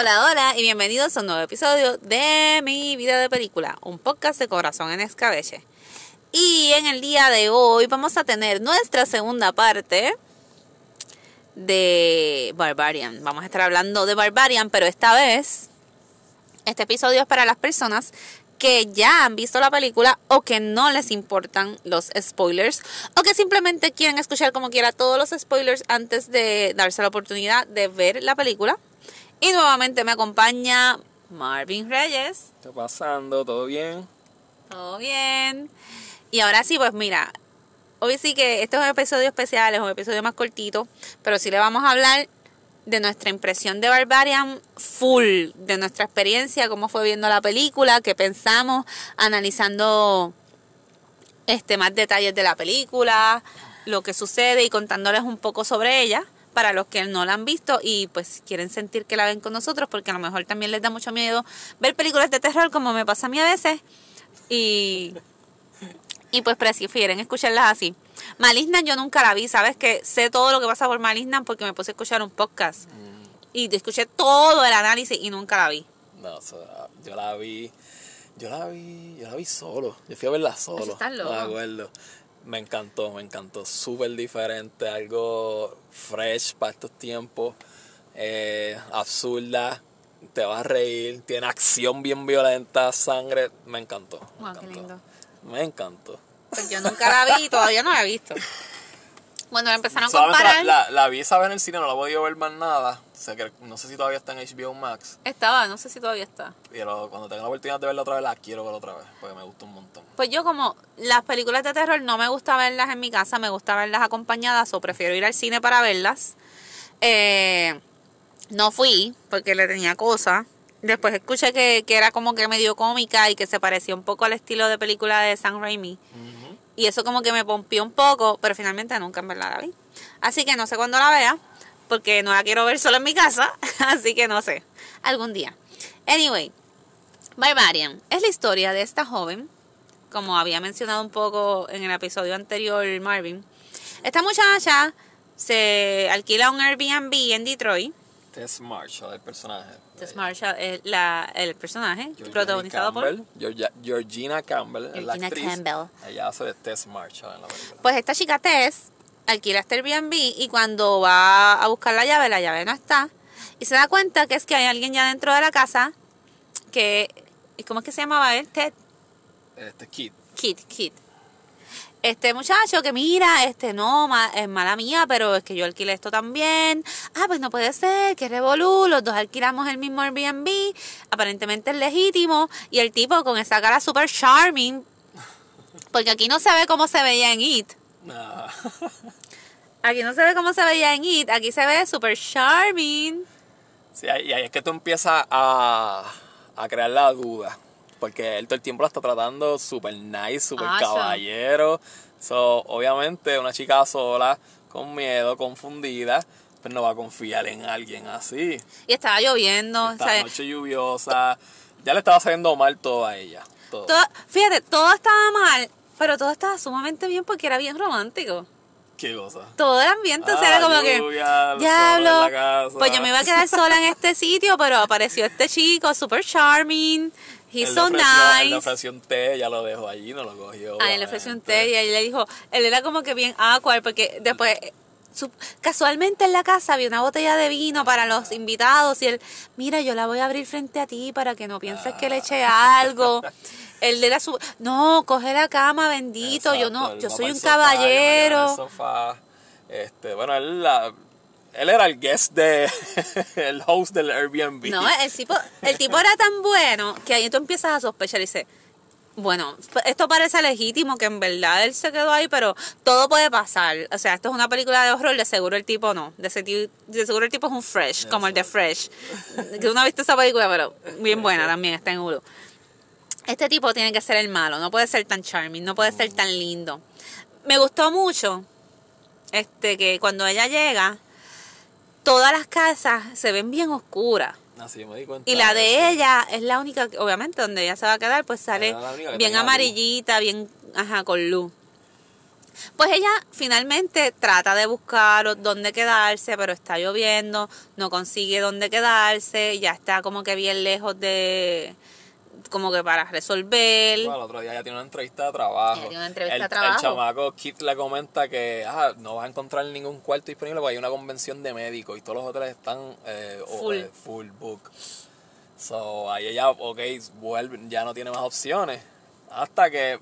Hola, hola y bienvenidos a un nuevo episodio de mi vida de película, un podcast de corazón en escabeche. Y en el día de hoy vamos a tener nuestra segunda parte de Barbarian. Vamos a estar hablando de Barbarian, pero esta vez este episodio es para las personas que ya han visto la película o que no les importan los spoilers o que simplemente quieren escuchar como quiera todos los spoilers antes de darse la oportunidad de ver la película. Y nuevamente me acompaña Marvin Reyes. ¿Qué está pasando? ¿Todo bien? Todo bien. Y ahora sí, pues mira, hoy sí que este es un episodio especial, es un episodio más cortito, pero sí le vamos a hablar de nuestra impresión de Barbarian full, de nuestra experiencia, cómo fue viendo la película, qué pensamos, analizando este más detalles de la película, lo que sucede y contándoles un poco sobre ella para los que no la han visto y pues quieren sentir que la ven con nosotros porque a lo mejor también les da mucho miedo ver películas de terror como me pasa a mí a veces y y pues prefieren escucharlas así. Maligna yo nunca la vi, sabes que sé todo lo que pasa por Maligna porque me puse a escuchar un podcast y escuché todo el análisis y nunca la vi. No, o sea, yo la vi, yo la vi, yo la vi solo. Yo fui a verla solo. No me acuerdo. Me encantó, me encantó. Súper diferente, algo fresh para estos tiempos. Eh, absurda, te vas a reír, tiene acción bien violenta, sangre. Me encantó. Me Wow, qué encantó. lindo. Me encantó. Pues yo nunca la vi y todavía no la he visto. Cuando la empezaron a comparar, la, la, la vi esa vez en el cine, no la he podido ver más nada. O sea, que no sé si todavía está en HBO Max. estaba, no sé si todavía está. Pero cuando tenga la oportunidad de verla otra vez, la quiero ver otra vez. Porque me gusta un montón. Pues yo como las películas de terror no me gusta verlas en mi casa, me gusta verlas acompañadas o prefiero ir al cine para verlas. Eh, no fui porque le tenía cosas. Después escuché que, que era como que medio cómica y que se parecía un poco al estilo de película de Sam Raimi. Y eso como que me pompió un poco, pero finalmente nunca en verdad la vi. Así que no sé cuándo la vea, porque no la quiero ver solo en mi casa, así que no sé, algún día. Anyway, Barbarian es la historia de esta joven, como había mencionado un poco en el episodio anterior Marvin. Esta muchacha se alquila un Airbnb en Detroit. Tess Marshall, el personaje. Tess Marshall es la, el personaje Georgina protagonizado por... Campbell, Georgia- Georgina Campbell, es la Georgina actriz. Campbell. Ella hace de Tess Marshall en la película. Pues esta chica Tess alquila este Airbnb y cuando va a buscar la llave, la llave no está. Y se da cuenta que es que hay alguien ya dentro de la casa que... ¿Cómo es que se llamaba él? Ted. Este Kid. Kid, Kid. Este muchacho que mira, este no, ma- es mala mía, pero es que yo alquilé esto también. Ah, pues no puede ser, que revolú, los dos alquilamos el mismo Airbnb, aparentemente es legítimo, y el tipo con esa cara super charming, porque aquí no se ve cómo se veía en It. Ah, Aquí no se ve cómo se veía en It, aquí se ve super charming. sí, ahí- y ahí es que tú empiezas a, a crear la duda. Porque él todo el tiempo la está tratando super nice, Ah, sí. caballero. So, obviamente, una chica sola, con miedo, confundida, pues no va a confiar en alguien así. Y estaba lloviendo, Esta ¿sabes? noche lluviosa. Ya le estaba saliendo mal todo a ella. Todo. Todo- fíjate, todo estaba mal, pero todo estaba sumamente bien porque era bien romántico. ¿Qué cosa? todo el ambiente Ah, era como que lluvia, el sol en diablo la casa". pues yo me iba a quedar sola en este sitio pero apareció este chico super charming he's Él so ofreció- Él le nice ofreció un té, ella lo dejó allí, no lo cogió. a él le ofreció un té y él le dijo él era como que bien awkward porque después su- casualmente en la casa había una botella de vino para los invitados y él mira yo la voy a abrir frente a ti para que no pienses que le eché algo él era su no coge la cama bendito yo no yo soy un sofá, caballero sofá. Este, bueno, él, la- él era el guest de el host del Airbnb. No, el tipo, el tipo era tan bueno que ahí tú empiezas a sospechar y dices, bueno, esto parece legítimo que en verdad él se quedó ahí, pero todo puede pasar. O sea, esto es una película de horror, de seguro el tipo no. De, seguro el tipo es un fresh, como el de Fresh. Que uno ha visto esa película, pero bien buena también, está en Hulu. Este tipo tiene que ser el malo, no puede ser tan charming, no puede ser tan lindo. Me gustó mucho este que cuando ella llega, todas las casas se ven bien oscuras. Así me di cuenta. Y la de ella es la única, que- obviamente, donde ella se va a quedar, pues sale bien amarillita, bien, ajá, con luz. Pues ella finalmente trata de buscar dónde quedarse, pero está lloviendo, no consigue dónde quedarse, ya está como que bien lejos de como que para resolver. Bueno, el otro día ya tiene una entrevista de trabajo. Tiene una entrevista el, de trabajo. El chamaco Kit le comenta que ah, no vas a encontrar ningún cuarto disponible porque hay una convención de médicos y todos los hoteles están eh, Full. eh, full book. So, ahí ella, ok, vuelve, ya no tiene más opciones. Hasta que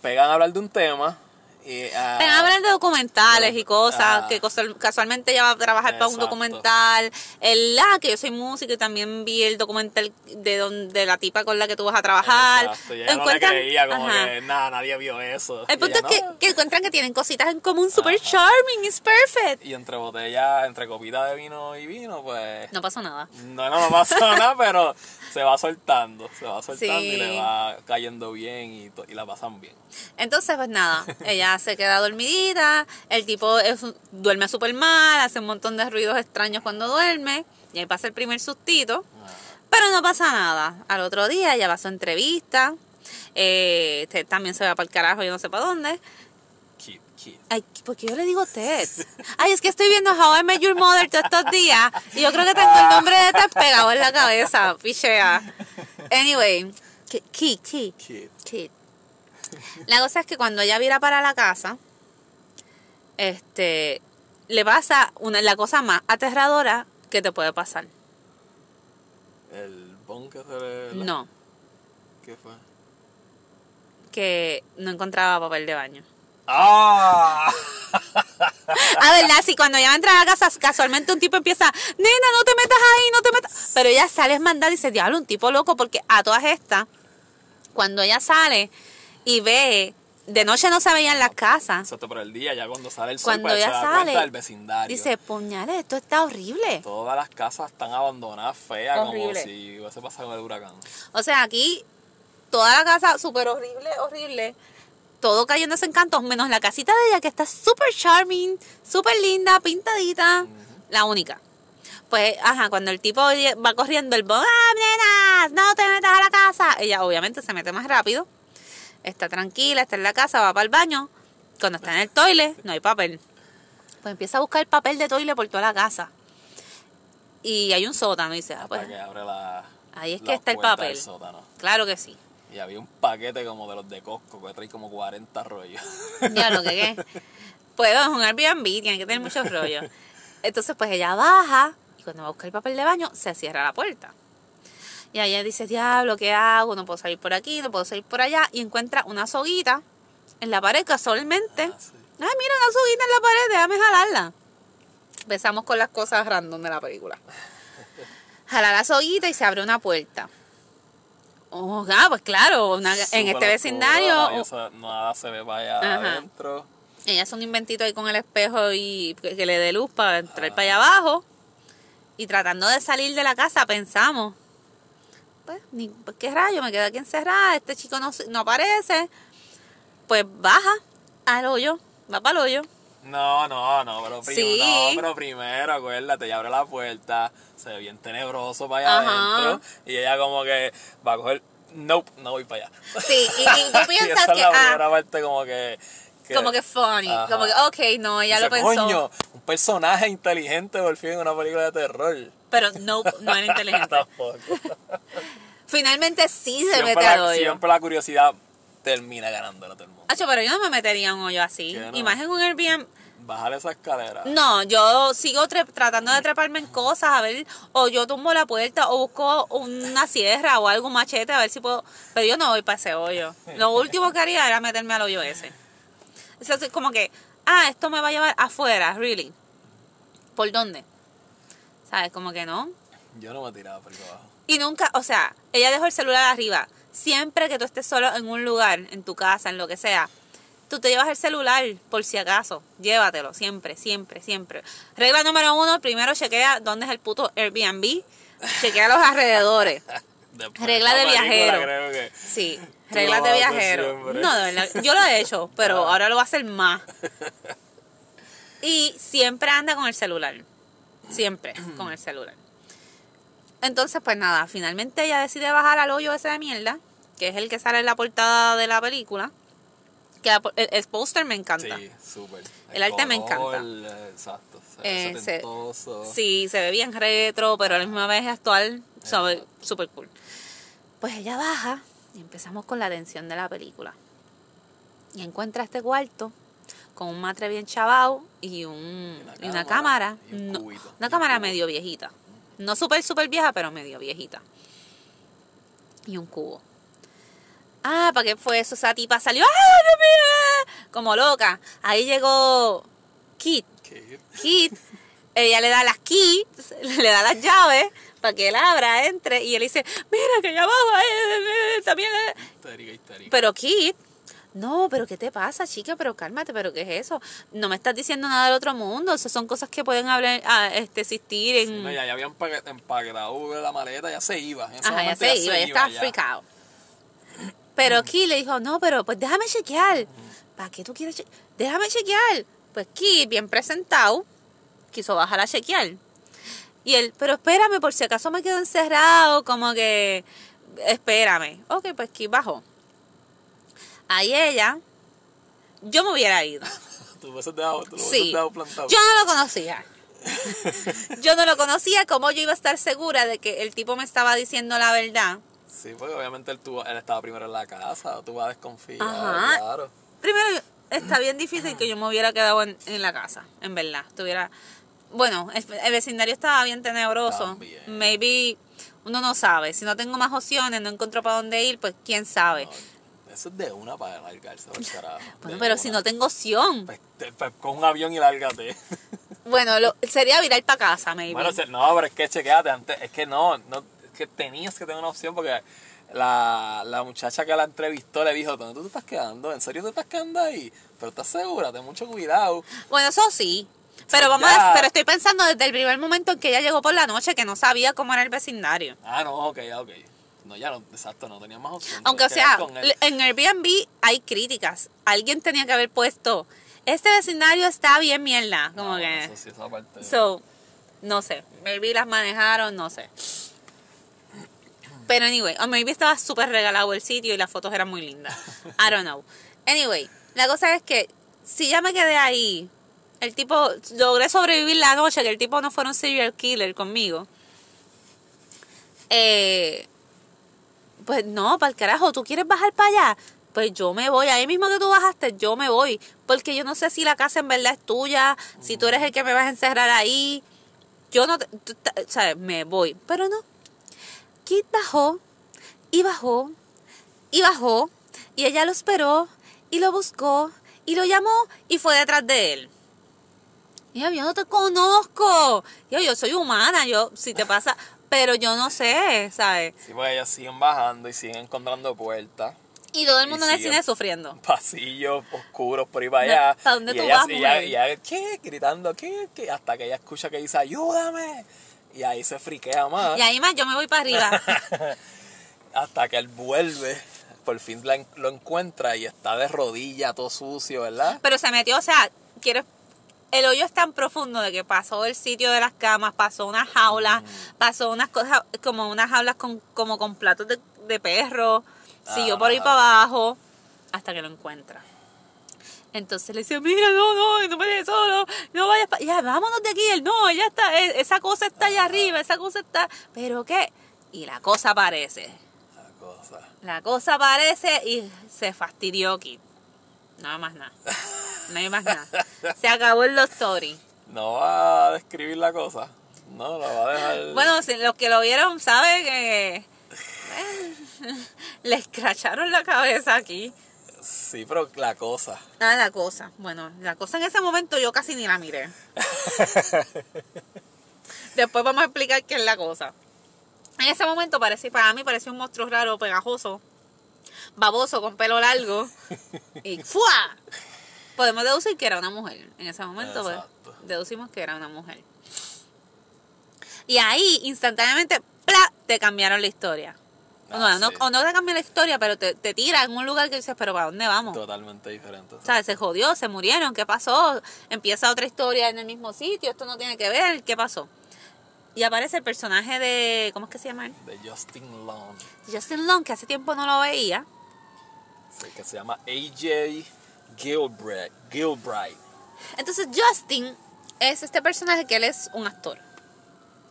pegan a hablar de un tema. Y, ah, Ven a hablar de documentales y cosas, Ah. que casual- casualmente ella va a trabajar para un Exacto. documental. El, ah, que yo soy música y también vi el documental de donde la tipa con la que tú vas a trabajar. Exacto, ella no Encuentran- creía, como Ajá. que nada, nadie vio eso. El punto es ella, que, "No". que encuentran que tienen cositas en común super Ajá. charming, it's perfect. Y entre botellas, entre copita de vino y vino, pues. No pasó nada. No, no, no pasa nada, pero se va soltando, se va soltando Sí. y le va cayendo bien y, y la pasan bien. Entonces, pues nada, ella se queda dormidita, el tipo es duerme súper mal, hace un montón de ruidos extraños cuando duerme, y ahí pasa el primer sustito, pero no pasa nada. Al otro día ella va a su entrevista, eh, este, también se va para el carajo, yo no sé para dónde. Kid, kid. Ay, ¿por qué yo le digo Ted? Ay, es que estoy viendo How I Met Your Mother todos estos días y yo creo que tengo el nombre de Ted pegado en la cabeza, pichea. Anyway, Kid, Kid, Kid. Kid. La cosa es que cuando ella vira para la casa, este, le pasa una, la cosa más aterradora que te puede pasar. El bon que se le. No, ¿Qué fue? que no encontraba papel de baño. ¡Ah! Ah, ¿verdad? Sí, cuando ella entra a casa, casualmente un tipo empieza, nena, no te metas ahí, no te metas. Pero ella sale esmandada y dice, diablo, un tipo loco, porque a todas estas, cuando ella sale y ve, de noche no se veían las casas. Excepto por el día, ya cuando sale el sol, Cuando pues, ella se da sale, del vecindario. Dice, puñales, esto está horrible. Todas las casas están abandonadas, feas, como si hubiese pasado el huracán. O sea, aquí toda la casa súper horrible, horrible. Todo cayéndose en cantos, menos la casita de ella que está súper charming, súper linda, pintadita. La única. Pues, ajá, cuando el tipo va corriendo el bo, ¡ah, nenas! ¡No te metas a la casa! Ella obviamente se mete más rápido. Está tranquila, está en la casa, va para el baño. Cuando está en el toile, no hay papel. Pues empieza a buscar papel de toile por toda la casa. Y hay un sótano y dice, ah, Hasta pues, que abre la. ahí es que está el papel. claro que sí. Y había un paquete como de los de Costco que trae como 40 rollos. Ya lo que qué. Pues es un Airbnb, tiene que tener muchos rollos. Entonces, pues ella baja y cuando va a buscar el papel de baño, se cierra la puerta. Y ella dice, diablo, ¿qué hago? No puedo salir por aquí, no puedo salir por allá. Y encuentra una soguita en la pared casualmente. Ah, sí. Ay, mira, una soguita en la pared, déjame jalarla. Empezamos con las cosas random de la película. Jala la soguita y se abre una puerta. Oh, ah, pues claro, una- en este vecindario se- nada se ve para allá Ajá. adentro. Ella hace un inventito ahí con el espejo y que, que le dé luz para entrar para allá abajo. Y tratando de salir de la casa, pensamos, pues, ni, pues, qué rayo, me quedo aquí encerrada, este chico no, no aparece. Pues baja al hoyo, va para el hoyo. No, no, no, pero, prim- Sí. no, pero primero, acuérdate, ella abre la puerta, se ve bien tenebroso para allá Ajá. adentro, y ella como que va a coger, nope, no voy para allá. Sí, y, y tú y piensas esa es la ah, primera parte como que... que- como que funny, Ajá. como que, ok, no, ella lo dice, pensó. Coño, un personaje inteligente por fin en una película de terror. Pero no, no era inteligente. Tampoco. Finalmente sí se siempre, mete la, hoyo. siempre la curiosidad termina ganándolo a todo el mundo. Acho, pero yo no me metería en un hoyo así. ¿Qué no? Y más en un Airbnb. Bajar esa escalera. No, yo sigo tratando de treparme en cosas, a ver, o yo tumbo la puerta, o busco una sierra o algo, un machete, a ver si puedo. Pero yo no voy para ese hoyo. Lo último que haría era meterme al hoyo ese. Eso es como que, ah, esto me va a llevar afuera, really. ¿Por dónde? ¿Sabes? Como que no. Yo no me tiraba por abajo. Y nunca, o sea, ella dejó el celular arriba. Siempre que tú estés solo en un lugar, en tu casa, en lo que sea, tú te llevas el celular por si acaso. Llévatelo, siempre, siempre, siempre. Regla número uno, primero chequea dónde es el puto Airbnb. Chequea los alrededores. Después Regla de viajero. creo que Sí, lo de viajero. No, de verdad, yo lo he hecho, pero Ah. ahora lo voy a hacer más. Y siempre anda con el celular. Siempre con el celular. Entonces, pues nada, finalmente ella decide bajar al hoyo ese de mierda, que es el que sale en la portada de la película. por- el, el póster me encanta. Sí, súper. El arte me encanta. eh, Exacto. Se ve Eh, se-. Sí, se ve bien retro, pero a la misma vez es actual. Sabe, súper cool. Pues ella baja y empezamos con la tensión de la película. Y encuentra este cuarto con un matre bien chavao y, un, y una cámara. y un no, cubito, y una un cámara medio viejita. No súper, súper vieja, pero medio viejita. Y un cubo. Ah, ¿para qué fue eso? Esa tipa salió, ¡ah, Dios mío! Como loca. Ahí llegó Kit. Kit, ella le da las keys, le da las llaves para que él abra, entre, y él dice, mira que allá abajo eh, eh, también... eh". Histérica, histérica. Pero Kit, no, pero ¿qué te pasa, chica? Pero cálmate, pero ¿qué es eso? No me estás diciendo nada del otro mundo, son cosas que pueden hablar, ah, este, existir en... Sí, no, ya, ya había empaque- empaquetado la maleta, ya se iba. En ese Ajá, ya momento se iba, ya estaba ya. out. Pero Kit le dijo, no, pero pues déjame chequear. ¿Para qué tú quieres chequear? Déjame chequear. Pues Kit, bien presentado, quiso bajar a chequear. Y él, pero espérame, por si acaso me quedo encerrado, como que, espérame. Ok, pues Kit bajó. Ahí ella, yo me hubiera ido. Tú lo hubieses dejado, tú Sí. hubieses dejado plantado. Yo no lo conocía. Yo no lo conocía, como yo iba a estar segura de que el tipo me estaba diciendo la verdad. Sí, porque obviamente él, tuvo- él estaba primero en la casa, tú vas a desconfiar, Ajá. claro. Primero, está bien difícil que yo me hubiera quedado en, en la casa, en verdad. Estuviera, bueno, el, el vecindario estaba bien tenebroso. También. Maybe uno no sabe. Si no tengo más opciones, no encuentro para dónde ir, pues quién sabe. No, eso es de una para largarse por carajo. Bueno, pero una. si no tengo opción, Pues, te- pues, con un avión y lárgate. bueno, lo, sería virar para casa, maybe. Bueno, no, pero es que chequeate antes, es que no, no, es que tenías que tener una opción porque la, la muchacha que la entrevistó le dijo, ¿dónde tú te estás quedando? ¿En serio te estás quedando ahí? Pero estás segura, ten mucho cuidado. Bueno, eso sí. Pero vamos a, pero estoy pensando desde el primer momento en que ella llegó por la noche que no sabía cómo era el vecindario. Ah, no, ok, ok. No, ya no, exacto, no tenía más opción. Aunque o sea, en Airbnb hay críticas. Alguien tenía que haber puesto, este vecindario está bien mierda, como No, que. Eso sí, esa parte. So, no sé, maybe las manejaron, no sé. Pero anyway, o maybe estaba súper regalado el sitio y las fotos eran muy lindas. I don't know. Anyway, la cosa es que si ya me quedé ahí, el tipo, logré sobrevivir la noche, que el tipo no fuera un serial killer conmigo. Eh, pues no, para el carajo, ¿tú quieres bajar para allá? Pues yo me voy, ahí mismo que tú bajaste, yo me voy. Porque yo no sé si la casa en verdad es tuya, si tú eres el que me vas a encerrar ahí. Yo no, te, ¿sabes? Me voy. Pero no. Kit bajó, y bajó, y bajó, y ella lo esperó, y lo buscó, y lo llamó, y fue detrás de él. Y yo, yo no te conozco. Yo, yo soy humana, yo, si te pasa, pero yo no sé, ¿sabes? Sí, pues ellas siguen bajando y siguen encontrando puertas. Y todo el mundo en el cine sufriendo. pasillos oscuros por ahí para allá. ¿Para dónde y tú ella, vas, y ella, y ella, ¿qué? Gritando, ¿qué? ¿qué? Hasta que ella escucha que dice, ayúdame. Y ahí se friquea más. Y ahí más yo me voy para arriba. Hasta que él vuelve. Por fin lo encuentra y está de rodilla, todo sucio, ¿verdad? Pero se metió, o sea, quiero el hoyo es tan profundo de que pasó el sitio de las camas, pasó unas jaulas, Mm. pasó unas cosas como unas jaulas con, como con platos de, de perro, siguió por ahí Ah. para abajo hasta que lo encuentra. Entonces le dice, mira, no, no, no me dejes solo, no vayas para ya, vámonos de aquí. Él, no, ella está, eh, esa cosa está allá arriba, esa cosa está, pero qué, y la cosa aparece. La cosa. La cosa aparece y se fastidió Kit. Nada más nada. No hay más nada. Se acabó el Love Story. No va a describir la cosa. No, lo va a dejar. Bueno, si los que lo vieron saben que eh, le escracharon la cabeza aquí. Sí, pero la cosa. Ah, la cosa. Bueno, la cosa en ese momento yo casi ni la miré. Después vamos a explicar qué es la cosa. En ese momento parecía, para mí parecía un monstruo raro, pegajoso, baboso, con pelo largo. Y ¡fua! Podemos deducir que era una mujer. En ese momento pues, deducimos que era una mujer. Y ahí, instantáneamente, ¡pla! te cambiaron la historia. Ah, no, no, sí. o no te cambian la historia, pero te, te tira en un lugar que dices, pero ¿para dónde vamos? Totalmente diferente. ¿Sabes? Se jodió, se murieron, ¿qué pasó? Empieza otra historia en el mismo sitio, esto no tiene que ver, ¿qué pasó? Y aparece el personaje de, ¿cómo es que se llama él? De Justin Long. Justin Long, que hace tiempo no lo veía. Que se llama AJ Gilbright. Gilbright. Entonces Justin es este personaje que él es un actor.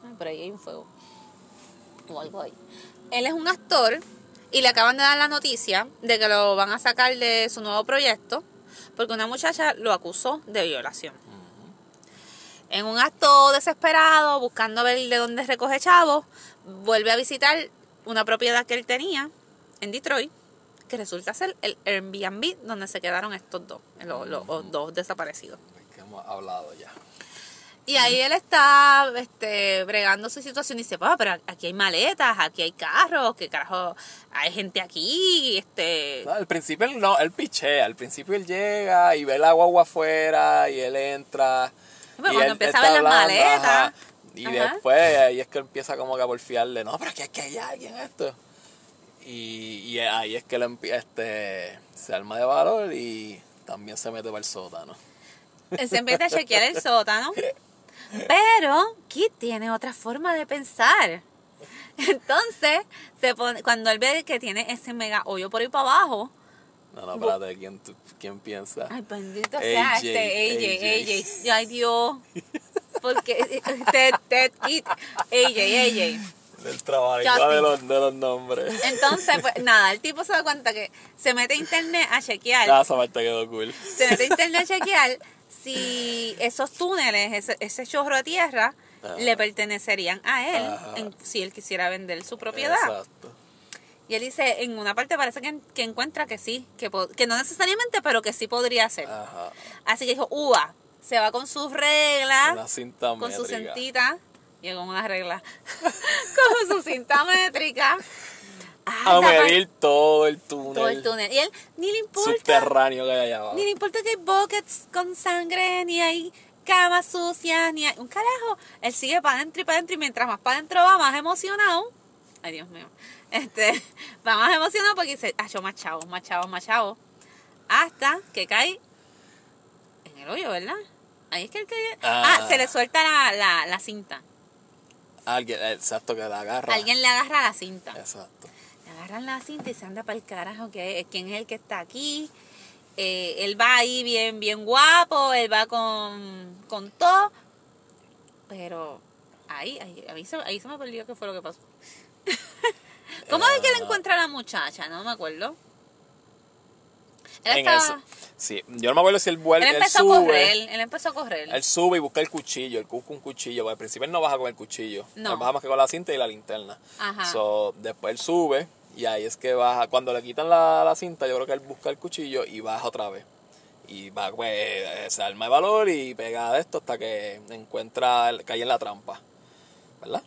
Ay, por ahí hay un fuego. O algo ahí. Él es un actor y le acaban de dar la noticia de que lo van a sacar de su nuevo proyecto porque una muchacha lo acusó de violación. En un acto desesperado, buscando ver de dónde recoge chavo, vuelve a visitar una propiedad que él tenía en Detroit, que resulta ser el Airbnb donde se quedaron estos dos, los, los- los dos desaparecidos. Que hemos hablado ya. Y ahí él está este, bregando su situación y dice, "Pa, pero aquí hay maletas, aquí hay carros, que carajo, hay gente aquí, este... No, al principio él no, él pichea. Al principio él llega y ve la guagua afuera y él entra. Bueno, y cuando él empieza a ver las maletas. ajá. Y Ajá. después ahí es que empieza como que a porfiarle, no, pero es que aquí hay alguien esto. Y, y ahí es que él empie- este, se arma de valor y también se mete para el sótano. Él se empieza a chequear el sótano. Pero Kit tiene otra forma de pensar. Entonces, se pone, cuando él ve que tiene ese mega hoyo por ahí para abajo, No, no, espérate, ¿quién, quién piensa? ay, bendito sea AJ, este AJ, AJ, ay Dios, porque Ted, Ted, Kit, AJ, AJ. El trabajo de los, de los nombres. Entonces, pues nada, el tipo se da cuenta que se mete a internet a chequear, Ah, esa parte quedó cool. se mete a internet a chequear si esos túneles, ese, ese chorro de tierra, Ajá. le pertenecerían a él en- si él quisiera vender su propiedad. Exacto. Y él dice, en una parte parece que, que encuentra que sí, que, que no necesariamente, pero que sí podría ser. Ajá. Así que dijo, uva, se va con sus reglas, con su cintita, llegó una regla, con su cinta métrica. A medir todo el túnel. todo el túnel. Y él ni le importa, subterráneo que hay allá abajo. ni le importa que hay buckets con sangre, ni hay camas sucias, ni hay un carajo. Él sigue para adentro y para adentro y mientras más para adentro va, más emocionado. Ay, Dios mío. Este, va más emocionado porque dice, ah, yo más chavo, más chavo, más chavo. Hasta que cae en el hoyo, ¿verdad? Ahí es que él cae. Ah, Ah. se le suelta la, la, la cinta. Alguien, exacto, que la agarra. Alguien le agarra la cinta. Exacto. Le agarran la cinta y se anda para el carajo, que quién es el que está aquí. Eh, él va ahí bien, bien guapo, él va con, con todo. Pero ahí, ahí, ahí, se, ahí se me perdió qué fue lo que pasó. ¿Cómo es que él Eh, encuentra a la muchacha? No me acuerdo. Él, En estaba- eso. Sí, yo no me acuerdo si él vuelve, él él, empezó a sube. correr, él empezó a correr. Él sube y busca el cuchillo, él busca un cuchillo. porque Al principio él no baja con el cuchillo. No. Él baja más que con la cinta y la linterna. Ajá. So, después él sube y ahí es que baja. Cuando le quitan la, la cinta, yo creo que él busca el cuchillo y baja otra vez. Y va, pues, se arma de valor y pega de esto hasta que encuentra, cae en la trampa. ¿Verdad?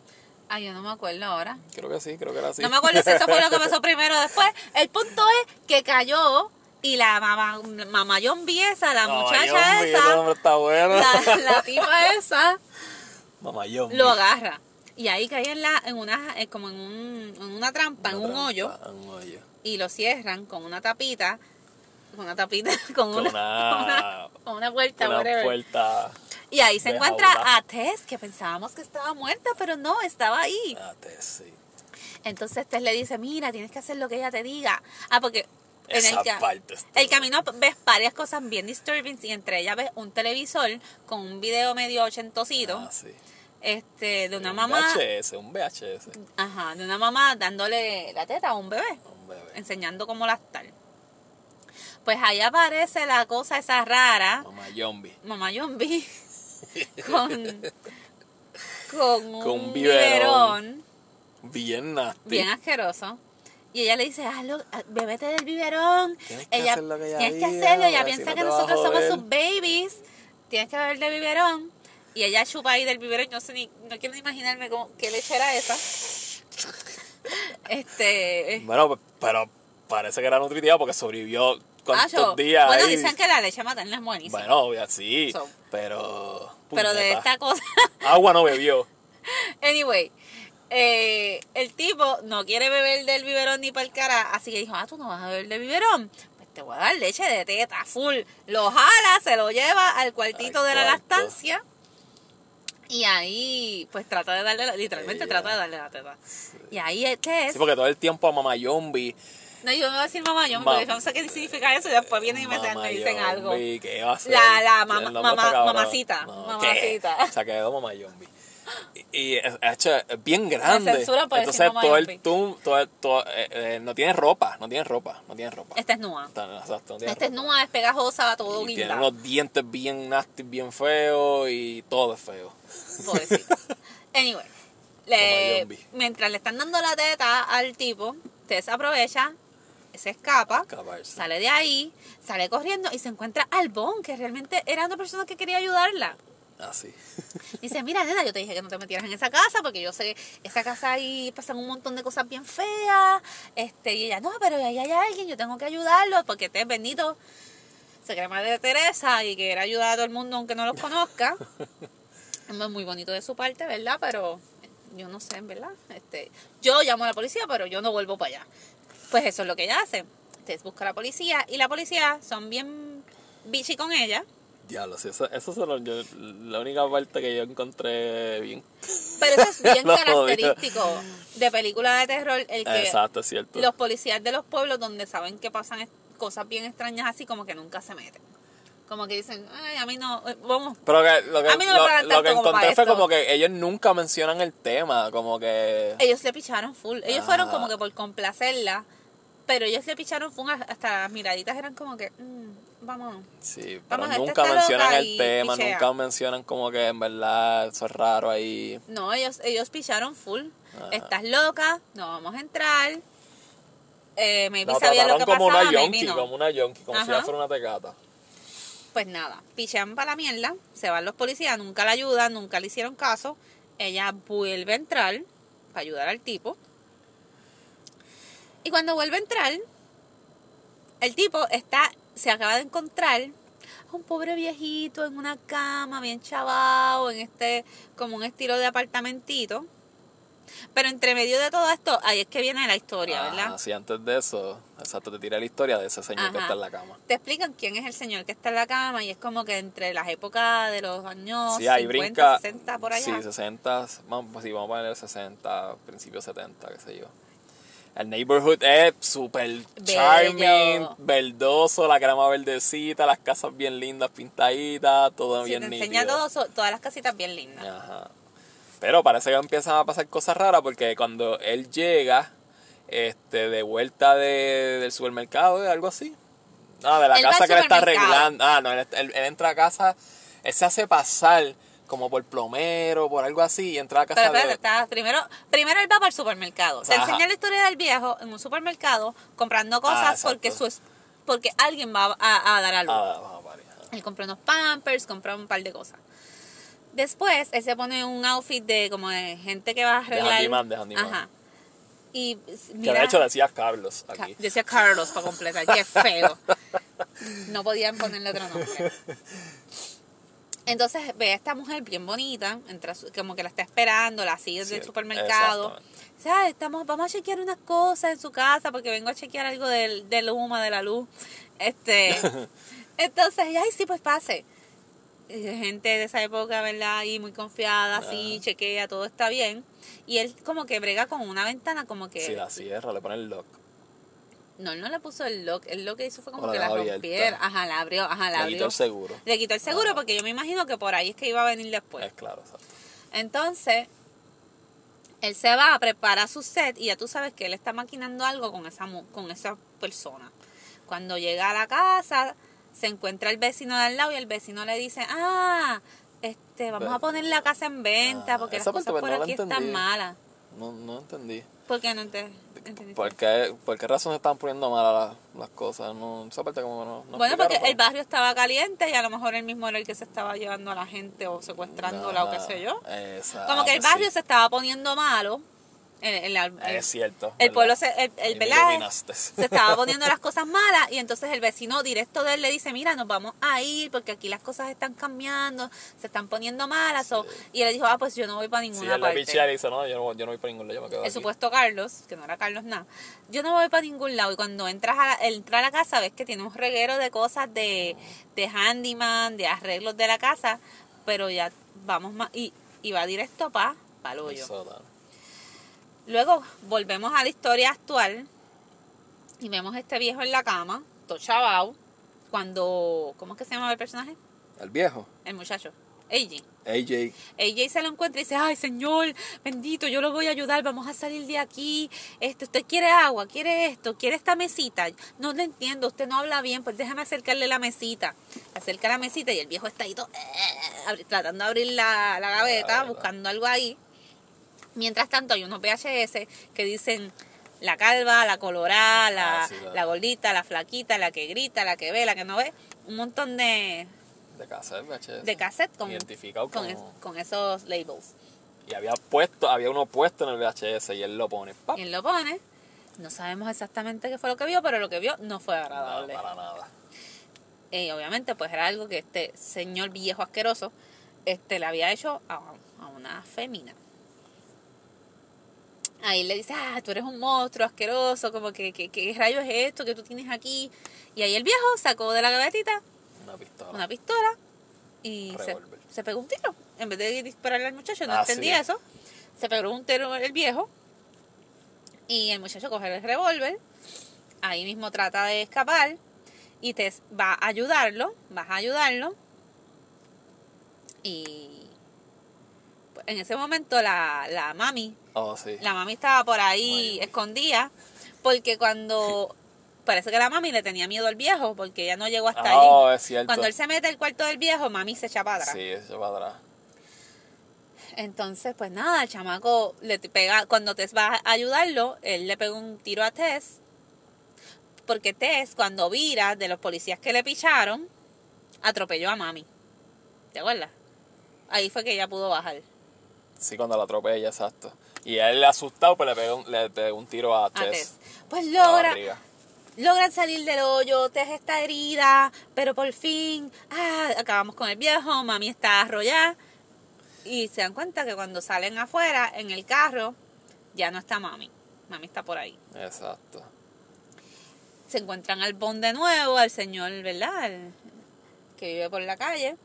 Ay, yo no me acuerdo ahora. Creo que sí, creo que era así. No me acuerdo si eso fue lo que pasó primero o después. El punto es que cayó y la mamá, mamá zombie esa, la Mamá muchacha esa, está bueno. la, la tipa esa, Mamá Yombi. lo agarra. Y ahí cae en, la, en una, eh, como en, un, en una trampa, en Una un trampa, hoyo, en un hoyo. y lo cierran con una tapita, con una tapita, con, Con una, una- con una, con una puerta, puerta. Y ahí se encuentra jaula. a Tess, que pensábamos que estaba muerta, pero no, estaba ahí. Ah, te- sí. Entonces Tess le dice, mira, tienes que hacer lo que ella te diga. Ah, porque en Esa el, ca- parte está- el camino ves varias cosas bien disturbing y entre ellas ves un televisor con un video medio ochentosito Ah, sí. este, de una un mamá, VHS, un VHS. ajá, de una mamá dándole la teta a un bebé, Un bebé. enseñando cómo lactar. Pues ahí aparece la cosa esa rara, Mamá Yombi. mamá Yombi, con, con un, Con un biberón biberón. Bien nasty. bien asqueroso. Y ella le dice, hazlo, ah, bebete del biberón. Tienes que ella, hacer lo que ella tienes que hacerlo. Ella piensa si no que nosotros somos sus babies. Tienes que beber del biberón. Y ella chupa ahí del biberón. No sé ni, no quiero ni imaginarme cómo, qué leche era esa. Este. Bueno, pues, pero parece que era nutritiva porque sobrevivió cuántos días Bueno, ahí. dicen que la leche materna es buenísima. Bueno, obvio, sí, So, pero... pero de esta cosa. Agua no bebió. Anyway, eh, el tipo no quiere beber del biberón ni para el cara, así que dijo, ah, tú no vas a beber del biberón. Pues te voy a dar leche de teta full. Lo jala, se lo lleva al cuartito de la lactancia. Y ahí, pues trata de darle, la- literalmente trata de darle la teta. Y ahí este es, Sí, porque todo el tiempo a Mamá Yombi No, yo no voy a decir mamá Mam- porque yo no sé qué significa eso y después vienen y me, me dicen algo. Zombie, ¿qué va a ser? La- la mamá- mamacita, No, mamacita. ¿qué? Se quedó mamá zombie. Y, hecho, bien grande. Entonces todo el tum, todo, todo, eh, eh, no tiene ropa, no tiene ropa, no tiene ropa. Esta es nua. Exacto, no tiene Esta es nua, es pegajosa, todo Y tiene unos dientes bien nasty, bien feos y todo es feo. Anyway, le- mientras le están dando la teta al tipo, Tess aprovecha, se escapa, Escaparse. sale de ahí, sale corriendo y se encuentra al Bon, que realmente era una persona que quería ayudarla. Así. Dice, mira, nena, yo te dije que no te metieras en esa casa porque yo sé, esa casa ahí pasan un montón de cosas bien feas. Este, y ella, no, pero ahí hay alguien, yo tengo que ayudarlo porque te es bendito. Se cree madre de Teresa y quiere ayudar a todo el mundo aunque no los conozca. Es muy bonito de su parte, ¿verdad? Pero yo no sé, ¿verdad? Este, yo llamo a la policía, pero yo no vuelvo para allá. Pues eso es lo que ella hace. Entonces busca a la policía y la policía son bien bichi con ella. Diablo, sí, eso, eso es lo- yo- la única parte que yo encontré bien. Pero eso es bien característico de películas de terror, el que Exacto, es cierto. los policías de los pueblos donde saben que pasan cosas bien extrañas así como que nunca se meten. Como que dicen, ay, a mí no, eh, vamos, Pero que, lo que, A mí no me lo- que encontré fue como que ellos nunca mencionan el tema, como que... ellos le picharon full. Ellos fueron como que por complacerla, pero ellos le picharon full hasta las miraditas eran como que, mm, vámonos. Sí, pero Vamos, esta nunca mencionan el tema, pichea. nunca mencionan como que en verdad eso es raro ahí. No, ellos, ellos picharon full. Ah. Estás loca, no vamos a entrar. Eh, maybe La sabía lo trataron que como pasaba, una yonki, no. como una yonki, como si fuera una tecata. Pues nada, pichean para la mierda, se van los policías, nunca la ayudan, nunca le hicieron caso. Ella vuelve a entrar para ayudar al tipo. Y cuando vuelve a entrar, el tipo está, se acaba de encontrar a un pobre viejito en una cama, bien chavado, en este, como un estilo de apartamentito. Pero entre medio de todo esto, ahí es que viene la historia, ¿verdad? Ah, sí, antes de eso, exacto, te tira la historia de ese señor que está en la cama. te explican quién es el señor que está en la cama y es como que entre las épocas de los años Sí, ahí 50, brinca. 60 por allá. Sí, 60, vamos, pues sí, vamos a poner 60, principios 70, qué sé yo. El neighborhood es súper charming, verdoso, la crema verdecita, las casas bien lindas, pintaditas, todo Sí, bien te nítido. enseña todo, todas las casitas bien lindas. Ajá. Pero parece que empiezan a pasar cosas raras porque cuando él llega este, de vuelta de, del supermercado, ¿eh? algo así. Ah, de la Él casa que le está arreglando. Ah, no, él, él- él entra a casa, él se hace pasar como por plomero, por algo así, y entra a casa Pero de... está- primero, primero él va para el supermercado. Te enseña la historia del viejo en un supermercado comprando cosas Ah, porque su es- porque alguien va a, a dar a luz. Ah, a. Él compró unos pampers, compró un par de cosas. Después, él se pone un outfit de como de gente que va a arreglar. handyman, de handyman. Ajá. Y Que mira, de hecho decía Carlos Ca- aquí. Decía Carlos para completar, qué feo. No podían ponerle otro nombre. Entonces ve a esta mujer bien bonita, entra, su- como que la está esperando, la sigue Sí, del supermercado. "Ay, estamos, vamos a chequear unas cosas en su casa porque vengo a chequear algo del, del Luma, de la luz. Este, entonces, ay, sí, pues pase. Y gente de esa época, ¿verdad? Ahí muy confiada, así, chequea, todo está bien. Y él como que brega con una ventana, como que... Si la cierra, le pone el lock. No, él no le puso el lock. Él lo que hizo fue como O que la rompiera. Ajá, la abrió. Ajá, la Le abrió. quitó el seguro. Le quitó el seguro Ah. porque yo me imagino que por ahí es que iba a venir después. Es claro, exacto. Entonces, él se va a preparar su set y ya tú sabes que él está maquinando algo con esa, con esa persona. Cuando llega a la casa, se encuentra el vecino de al lado y el vecino le dice, ah, este, vamos a poner la casa en venta Ah, porque las cosas pues por no la aquí están malas. No, no entendí. ¿Por qué no te entendiste? ¿Por qué, ¿Por qué razón se están poniendo malas las, las cosas? No, esa parte como no, no Bueno, porque el barrio estaba caliente y a lo mejor él mismo era el que se estaba llevando a la gente o secuestrándola o qué sé yo. Exacto. Como que el pues barrio sí. se estaba poniendo malo. El, el- el- Es cierto. el ¿verdad? pueblo, se, el, el- se estaba poniendo las cosas malas y entonces el vecino directo de él le dice, mira, nos vamos a ir porque aquí las cosas están cambiando, se están poniendo malas. o- y él dijo, ah, pues yo no voy para Sí, ninguna le parte. y dice, no, yo no, yo no voy por ningún lado, yo me quedo el aquí. supuesto Carlos, que no era Carlos nada, yo no voy para ningún lado. Y cuando entras a la, entra a la casa, ves que tiene un reguero de cosas de, de handyman, de arreglos de la casa, pero ya vamos más, y, y va directo para pa el hoyo. sótano. Luego volvemos a la historia actual Y vemos a este viejo en la cama, todo chavao, cuando... ¿Cómo es que se llama el personaje? El viejo, El muchacho. AJ. AJ. AJ se lo encuentra y dice, ay señor, bendito, yo lo voy a ayudar, vamos a salir de aquí. Este, usted quiere agua, quiere esto, quiere esta mesita. No lo entiendo, usted no habla bien, pues déjame acercarle la mesita. Acerca la mesita y el viejo está ahí todo, eh, tratando de abrir la, la gaveta, gaveta. buscando algo ahí. Mientras tanto hay unos VHS que dicen la calva, la colorada, la, Ah, sí, la- la gordita, la flaquita, la que grita, la que ve, la que no ve. Un montón de, De cassette, VHS. de cassette con, Identificado con, como- es- con esos labels. Y había puesto, había uno puesto en el VHS y él lo pone. ¡pap! Y él lo pone. No sabemos exactamente qué fue lo que vio, pero lo que vio no fue No, agradable. para nada. Y obviamente, pues era algo que este señor viejo asqueroso este, le había hecho a, a una fémina. Ahí le dice, ah, tú eres un monstruo asqueroso, como que, que, ¿qué rayos es esto que tú tienes aquí? Y ahí el viejo sacó de la gavetita Una pistola. una pistola y se, se pegó un tiro. En vez de dispararle al muchacho, no Ah, entendí sí. eso. Se pegó un tiro el viejo y el muchacho coge el revólver. Ahí mismo trata de escapar y te va a ayudarlo, vas a ayudarlo. Y pues, en ese momento la, la mami Oh, sí. la mami estaba por ahí escondida porque cuando parece que la mami le tenía miedo al viejo porque ella no llegó hasta Oh, allí. es cierto. Cuando él se mete al cuarto del viejo, mami se echa para atrás. Sí, eso va atrás. Entonces, pues nada, el chamaco le pega, cuando Tess va a ayudarlo, él le pega un tiro a Tess. Porque Tess, cuando vira de los policías que le picharon, atropelló a mami. ¿Te acuerdas? Ahí fue que ella pudo bajar. Sí, cuando la atropella, exacto. Y él asustado, pues le pegó, un- le pegó un tiro a A Tess. Tess. Pues logra, logran salir del hoyo, Tess está herida, pero por fin, ah, acabamos con el viejo, mami está arrollada. Y se dan cuenta que cuando salen afuera, en el carro, ya no está mami. Mami está por ahí. Exacto. Se encuentran al Bond de nuevo, al señor, ¿verdad? El que vive por la calle.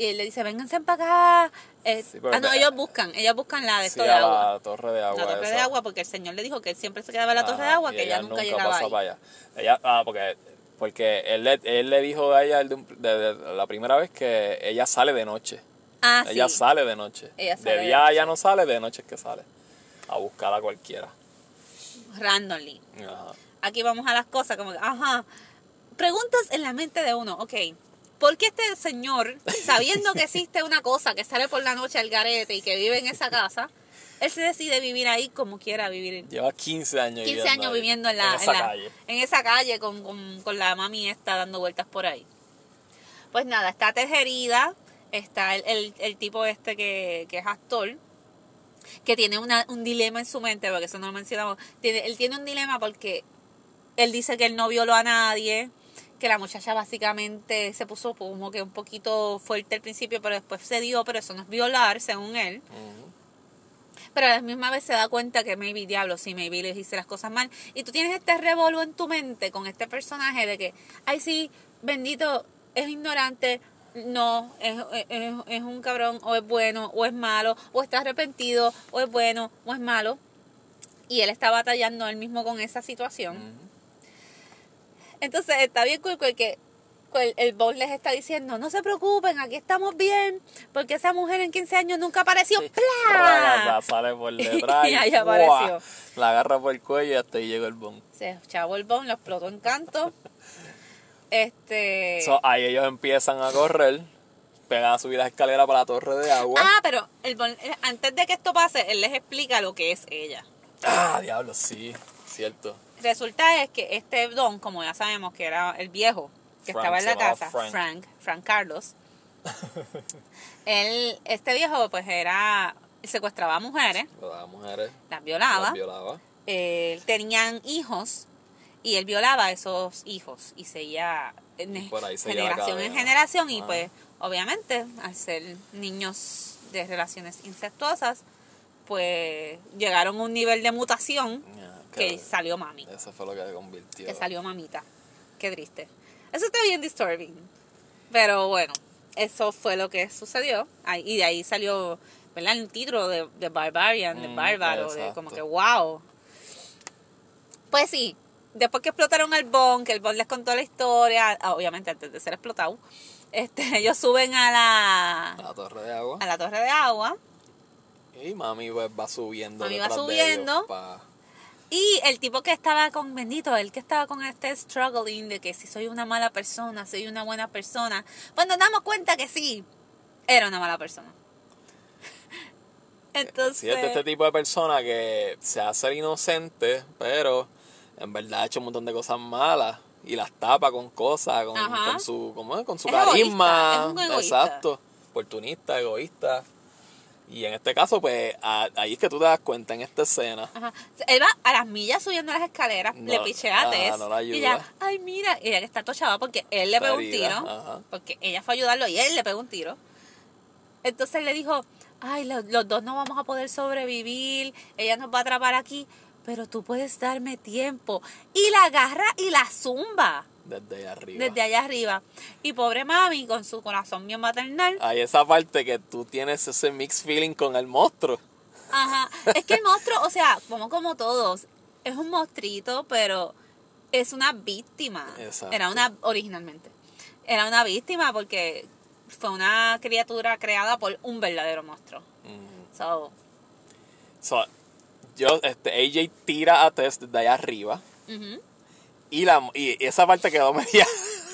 Y él le dice, vénganse para acá. Eh, Sí, ah, no, ellos buscan, ellos buscan la de Sí, esto de agua. la torre de agua. La torre de agua, porque el señor le dijo que él siempre se quedaba en la torre de agua, que ella, nunca llegaba pasó ahí. para allá. Ella, ah, porque, porque él, le, él le dijo a ella el de de- la primera vez que ella sale de noche. Ah, ella sí. sale de noche. Ella sale de de día noche. ella no sale, de noche es que sale. A buscar a cualquiera. randomly. Ajá. Aquí vamos a las cosas como que, ajá, preguntas en la mente de uno, ok, ¿por qué este señor, sabiendo que existe una cosa que sale por la noche al garete y que vive en esa casa, él se decide vivir ahí como quiera vivir? Lleva 15 años 15 años ahí, viviendo en, la, en esa la- calle. en esa calle con, con- con la mami esta dando vueltas por ahí. Pues nada, está tejerida, está el, el- el tipo este que, que es actor, que tiene una- un dilema en su mente, porque eso no lo mencionamos. Tiene, él tiene un dilema porque él dice que él no violó a nadie, que la muchacha básicamente se puso como que un poquito fuerte al principio, pero después se dio, pero eso no es violar, según él. Pero a la misma vez se da cuenta que maybe, diablo, sí, maybe le hice las cosas mal. Y tú tienes este revolvo en tu mente con este personaje de que, ay, sí, bendito, es ignorante, no, es, es, es un cabrón, o es bueno, o es malo, o está arrepentido, o es bueno, o es malo. Y él está batallando él mismo con esa situación. Entonces está bien cool que el, el boss les está diciendo, no se preocupen, aquí estamos bien, porque esa mujer en 15 años nunca apareció. Sí. La sale por detrás Y ahí apareció. La agarra por el cuello y hasta ahí llegó el bon. Se echaba el bon, lo explotó en canto. Este. So, ahí ellos empiezan a correr, pegan a subir las escaleras para la torre de agua. ah, pero el bon- eh, antes de que esto pase, él les explica lo que es ella. Ah, diablo, sí, cierto. Resulta es que este don, como ya sabemos que era el viejo que Frank, estaba en la casa, Frank. Frank, Frank Carlos, él, este viejo pues era, secuestraba a mujeres, Las mujeres las violaba, las violaba. eh, tenían hijos y él violaba a esos hijos y seguía Y por ahí seguía la generación en generación y pues obviamente al ser niños de relaciones incestuosas pues llegaron a un nivel de mutación Que salió mami, Eso fue lo que se convirtió. que salió mamita. Qué triste. Eso está bien disturbing. Pero bueno, eso fue lo que sucedió. Ahí- Y de ahí salió, ¿verdad? El título de, de Barbarian, de Mm, Bárbaro, de como que wow. Pues sí, después que explotaron el Bond, que el Bond les contó la historia, ah, obviamente antes de ser explotado, este, ellos suben a la, A la torre de agua. a la torre de agua Y mami va subiendo. Mami va de subiendo. ellos pa- y el tipo que estaba con Bendito, el que estaba con este struggling de que si soy una mala persona, soy una buena persona, pues nos damos cuenta que sí, era una mala persona. Entonces, Sí, es de este tipo de persona que se hace inocente, pero en verdad ha hecho un montón de cosas malas y las tapa con cosas, con, con su, ¿cómo es? Con su Es carisma. egoísta, es un egoísta. Exacto. Oportunista, egoísta. Y en este caso, pues, a- ahí es que tú te das cuenta en esta escena. Ajá. Él va a las millas subiendo las escaleras, No, le pichea a Tess. no la y ella, ay, mira, y ella que está tochada porque él le pegó un tiro. ajá. Porque ella fue a ayudarlo y él le pegó un tiro. Entonces le dijo, ay, lo- los, dos no vamos a poder sobrevivir, ella nos va a atrapar aquí, pero tú puedes darme tiempo. Y la agarra y la zumba Desde ahí arriba. desde allá arriba. Y pobre mami, con su corazón bien maternal, Hay esa parte que tú tienes ese mixed feeling con el monstruo. Ajá. Es que el monstruo, o sea, como como todos, es un monstruito, pero es una víctima. Exacto. Era una, originalmente, era una víctima porque fue una criatura creada por un verdadero monstruo. Mm. So, So, yo, este, AJ tira a Tess desde allá arriba. ujú. Y, la, y esa parte quedó media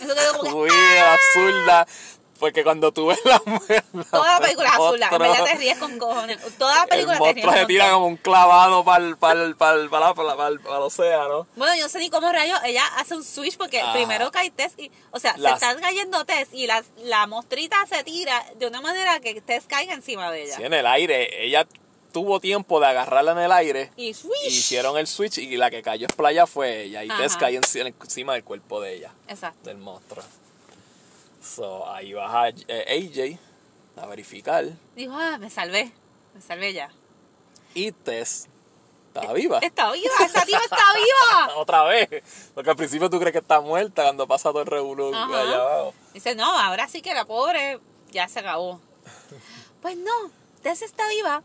Eso quedó como muy absurda. Porque cuando tú ves la mujer. toda la película es azul, en verdad te ríes con cojones. Toda la película El te ríes se con tira cojones. como un clavado para el, para el, para el, para, para, para el, para el océano. Bueno, yo no sé ni cómo rayos, ella hace un switch porque Ajá. primero cae Tess y, o sea, Las- se está cayendo Tess y la, la mostrita se tira de una manera que Tess caiga encima de ella. Sí, en el aire. Ella tuvo tiempo de agarrarla en el aire. Y swish. y hicieron el switch y la que cayó en playa fue ella. Y Tess cayó enci- encima del cuerpo de ella, Exacto. del monstruo. So, ahí baja eh, AJ a verificar. Dijo, ah, me salvé. Me salvé ya. Y Tess está viva. Está viva, esa tía está viva. Otra vez. Porque al principio tú crees que está muerta cuando pasa todo el revolú allá abajo. Dice, no, ahora sí que la pobre ya se acabó. Pues no, Tess está viva,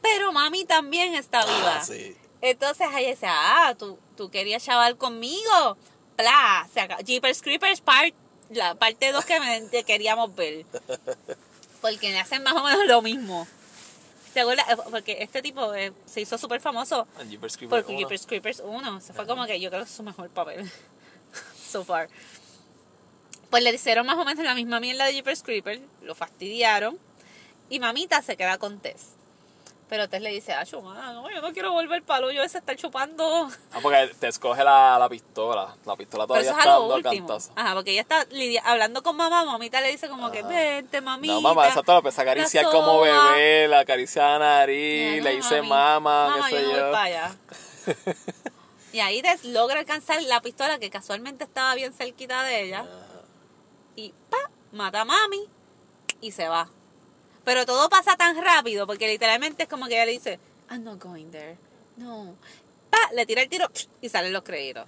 pero mami también está viva. Ah, sí. Entonces ella dice, ah, tú, tú querías chaval conmigo. Bla, se acabó. Jeepers Creepers part, la parte 2 que me- que queríamos ver. Porque le hacen más o menos lo mismo. ¿Te acuerdas? Eh, Porque este tipo eh, se hizo súper famoso And Jeepers Creepers Porque uno. Jeepers Creepers 1, se fue como que yo creo que es su mejor papel so far. Pues le hicieron más o menos la misma mierda de Jeepers Creepers, lo fastidiaron y mamita se queda con Tess. Pero Tess le dice, ah, chumada, no, yo no quiero volver para yo ese estar chupando. Ah, porque te escoge la, la pistola. La pistola Pero todavía es está a lo dando último. cantazo. Ajá, porque ella está lidia- hablando con mamá, mamita le dice como que, vente, mamita. No, mamá, exacto, la empecé a acariciar la como soba". bebé, la acaricia la nariz, Ya, le mami. mamá, Mamá, qué sé yo. no yo. voy para allá. y ahí Tess logra alcanzar la pistola que casualmente estaba bien cerquita de ella. Y pa, mata a mami y se va. Pero todo pasa tan rápido porque literalmente es como que ella le dice, I'm not going there. No. Pa, le tira el tiro y salen los créditos.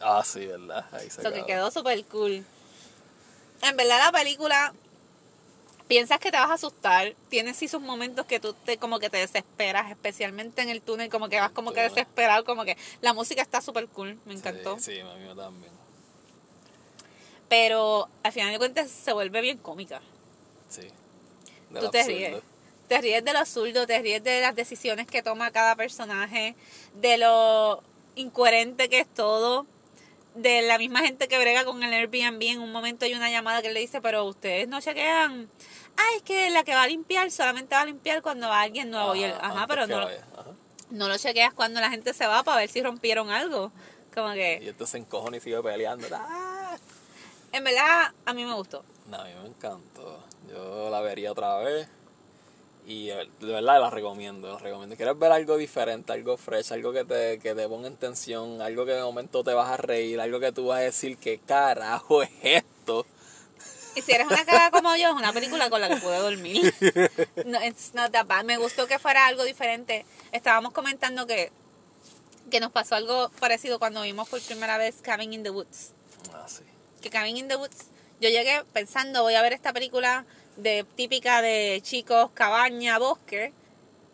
Ah, sí, verdad. Ahí se Eso que quedó súper cool. En verdad la película piensas que te vas a asustar, tiene sí sus momentos que tú te como que te desesperas, especialmente en el túnel, como que vas como que desesperado, como que la música está súper cool, me encantó. Sí, sí, a mí también. Pero al final de cuentas se vuelve bien cómica. Sí. Tú te absurdo. ríes. Te ríes de lo absurdo, te ríes de las decisiones que toma cada personaje, de lo incoherente que es todo, de la misma gente que brega con el Airbnb. En un momento hay una llamada que le dice, pero ustedes no chequean. Ah, es que la que va a limpiar solamente va a limpiar cuando va alguien nuevo. y él, Ajá, ajá, pero que no. Ajá. no lo chequeas cuando la gente se va para ver si rompieron algo. Como Y que, este se encojona y sigue peleando. Ah. en verdad, a mí me gustó. No, a mí me encantó. Yo la vería otra vez. Y eh, de verdad la recomiendo, la recomiendo. ¿Quieres ver algo diferente, algo fresh, algo que te, que te ponga en tensión, algo que de momento te vas a reír, algo que tú vas a decir, ¿qué carajo es esto? Y si eres una caga como yo, es una película con la que puedo dormir. No, it's not that bad. Me gustó que fuera algo diferente. Estábamos comentando que, que nos pasó algo parecido cuando vimos por primera vez Cabin in the Woods. Ah, sí. Que Cabin in the Woods, yo llegué pensando, voy a ver esta película de típica de chicos, cabaña, bosque.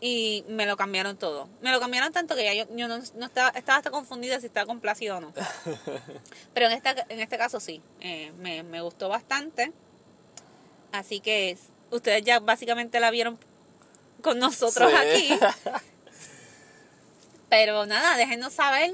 y me lo cambiaron todo. Me lo cambiaron tanto que ya yo, yo no, no estaba, estaba hasta confundida si estaba complacido o no. Pero en, esta, en este caso sí, eh, me, me gustó bastante. Así que ustedes ya básicamente la vieron con nosotros Sí. aquí. Pero nada, déjenos saber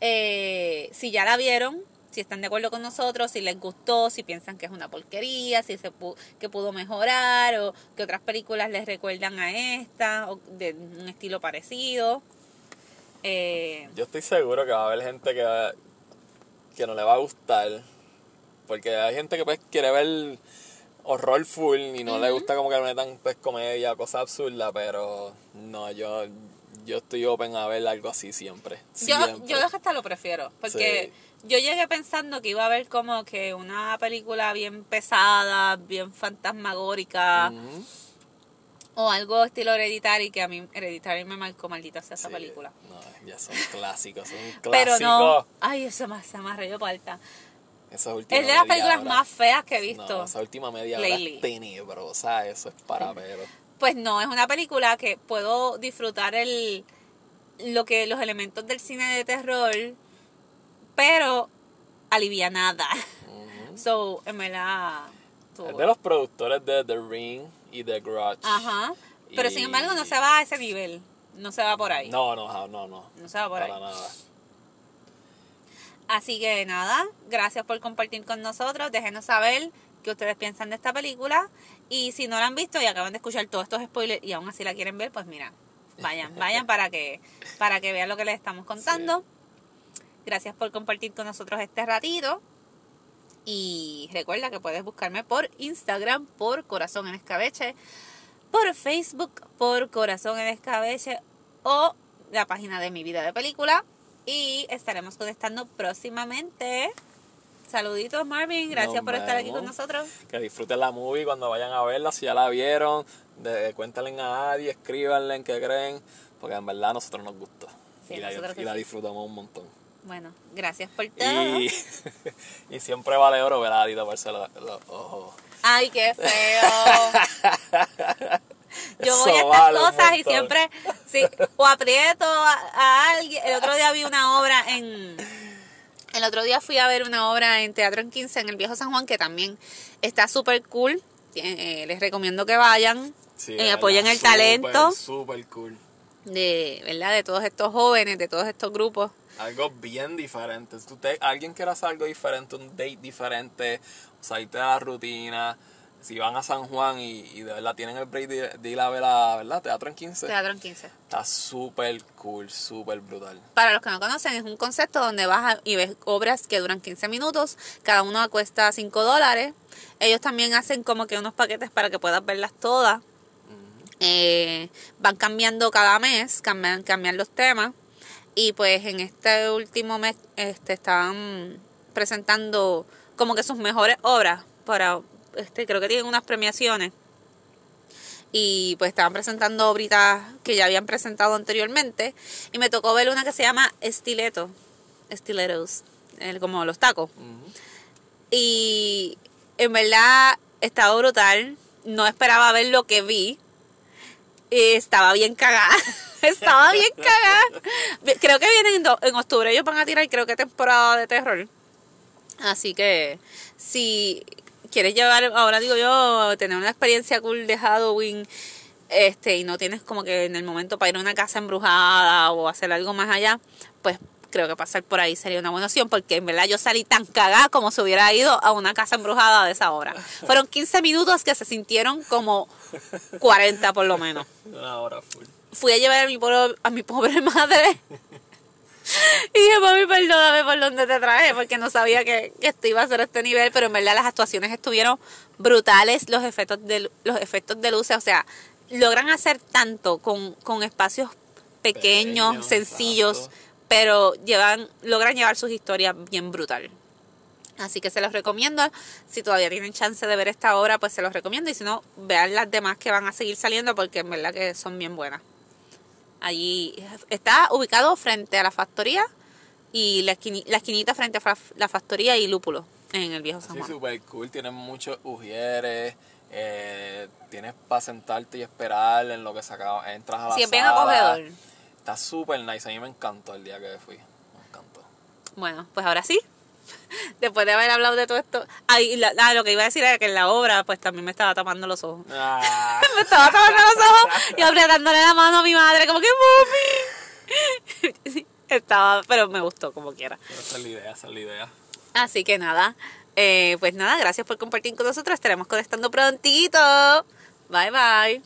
eh, si ya la vieron, si están de acuerdo con nosotros, si les gustó, si piensan que es una porquería, si se pu- que pudo mejorar o que otras películas les recuerdan a esta o de un estilo parecido. Eh, Yo estoy seguro que va a haber gente que, va- que no le va a gustar. Porque hay gente que pues quiere ver horror full y no le gusta como que le metan pues comedia, cosas absurdas, pero no, yo, yo estoy open a ver algo así siempre. yo, siempre. yo hasta lo prefiero, porque yo llegué pensando que iba a haber como que una película bien pesada, bien fantasmagórica. O algo estilo Hereditary, que a mí Hereditary me marcó maldita sea esa Sí, película. No, ya son clásicos, son clásicos. Pero no, ay, eso más se me arregló palta. Esa última Es de las películas hora- más feas que he visto. No, esa última media hora es tenebrosa, eso es para pero. Pues no, es una película que puedo disfrutar el lo que los elementos del cine de terror, pero alivianada. Ujú. So, en verdad. Es de los productores de The Ring y The Grudge. Ajá. Pero sin embargo no se va a ese nivel. No se va por ahí. No, no, no, no. No se va por para ahí. nada. Así que nada, gracias por compartir con nosotros. Déjenos saber qué ustedes piensan de esta película. Y si no la han visto y acaban de escuchar todos estos spoilers y aún así la quieren ver, pues mira, vayan, vayan para que, para que vean lo que les estamos contando. Gracias por compartir con nosotros este ratito. Y recuerda que puedes buscarme por Instagram por Corazón en Escabeche, por Facebook por Corazón en Escabeche o la página de mi vida de película. Y estaremos conectando próximamente. Saluditos Marvin, gracias Nos por estar aquí con nosotros. Que disfruten la movie cuando vayan a verla, si ya la vieron, de, cuéntenle a nadie, escríbanle en qué creen, porque en verdad a nosotros nos gustó. Sí, y la, y disfrutamos un montón. Bueno, gracias por todo. Y, y siempre vale oro ver a Ari taparse los, los ojos. Ay, qué feo. Yo voy a estas vale cosas y siempre, sí, o aprieto a, a alguien. El otro día vi una obra en. El otro día fui a ver una obra en Teatro en 15 en el Viejo San Juan que también está súper cool. Eh, les recomiendo que vayan, Sí, eh, apoyen el súper, talento Súper cool. de, ¿verdad? de todos estos jóvenes, de todos estos grupos. Algo bien diferente. Si usted, alguien quiere hacer algo diferente, un date diferente, salirte de la rutina. Si van a San Juan y, y de verdad tienen el break de, de ir a ver a, ¿verdad? Teatro en 15. Teatro en 15. Está súper cool, súper brutal. Para los que no conocen, es un concepto donde vas y ves obras que duran 15 minutos, cada una cuesta 5 dólares. Ellos también hacen como que unos paquetes para que puedas verlas todas. Eh, van cambiando cada mes, cambian, cambian los temas. Y pues en este último mes este, estaban presentando como que sus mejores obras para, este, creo que tienen unas premiaciones. Y pues estaban presentando obritas que ya habían presentado anteriormente. Y me tocó ver una que se llama Estileto. Estiletos. como los tacos. Y en verdad estaba brutal. No esperaba ver lo que vi. Estaba bien cagada. estaba bien cagada. Creo que vienen en, octubre. Ellos van a tirar, creo que temporada de terror. Así que si quieres llevar, ahora digo yo, tener una experiencia cool de Halloween. Este, y no tienes como que en el momento para ir a una casa embrujada o hacer algo más allá, pues creo que pasar por ahí sería una buena opción porque en verdad yo salí tan cagada como si hubiera ido a una casa embrujada de esa hora. Fueron 15 minutos que se sintieron como 40 por lo menos. Una hora full. Fui a llevar a mi pobre, a mi pobre madre y dije, mami, perdóname por donde te traje porque no sabía que, que esto iba a ser este nivel, pero en verdad las actuaciones estuvieron brutales, los efectos de, los efectos de luces, o sea, logran hacer tanto con, con espacios pequeños, sencillos, pero llevan, logran llevar sus historias bien brutal. Así que se los recomiendo. Si todavía tienen chance de ver esta obra, pues se los recomiendo. Y si no, vean las demás que van a seguir saliendo porque en verdad que son bien buenas. Allí está ubicado frente a la factoría y la, esquini- la esquinita frente a la factoría y Lúpulo en el viejo San Sí, Juan. súper cool. Tienen muchos ujieres. Eh, tienes para sentarte y esperar en lo que se acaba, entras a la Sí, es bien acogedor. Está súper nice. A mí me encantó el día que fui. Me encantó. Bueno, pues ahora sí. Después de haber hablado de todo esto. La- ah, lo que iba a decir era que en la obra, pues también me estaba tapando los ojos. Ah, Me estaba tapando los ojos y apretándole la mano a mi madre, como que mami. Estaba, pero me gustó como quiera. pero esa es la idea, esa es la idea. Así que nada, eh, pues nada, gracias por compartir con nosotros. Estaremos conectando prontito. Bye bye.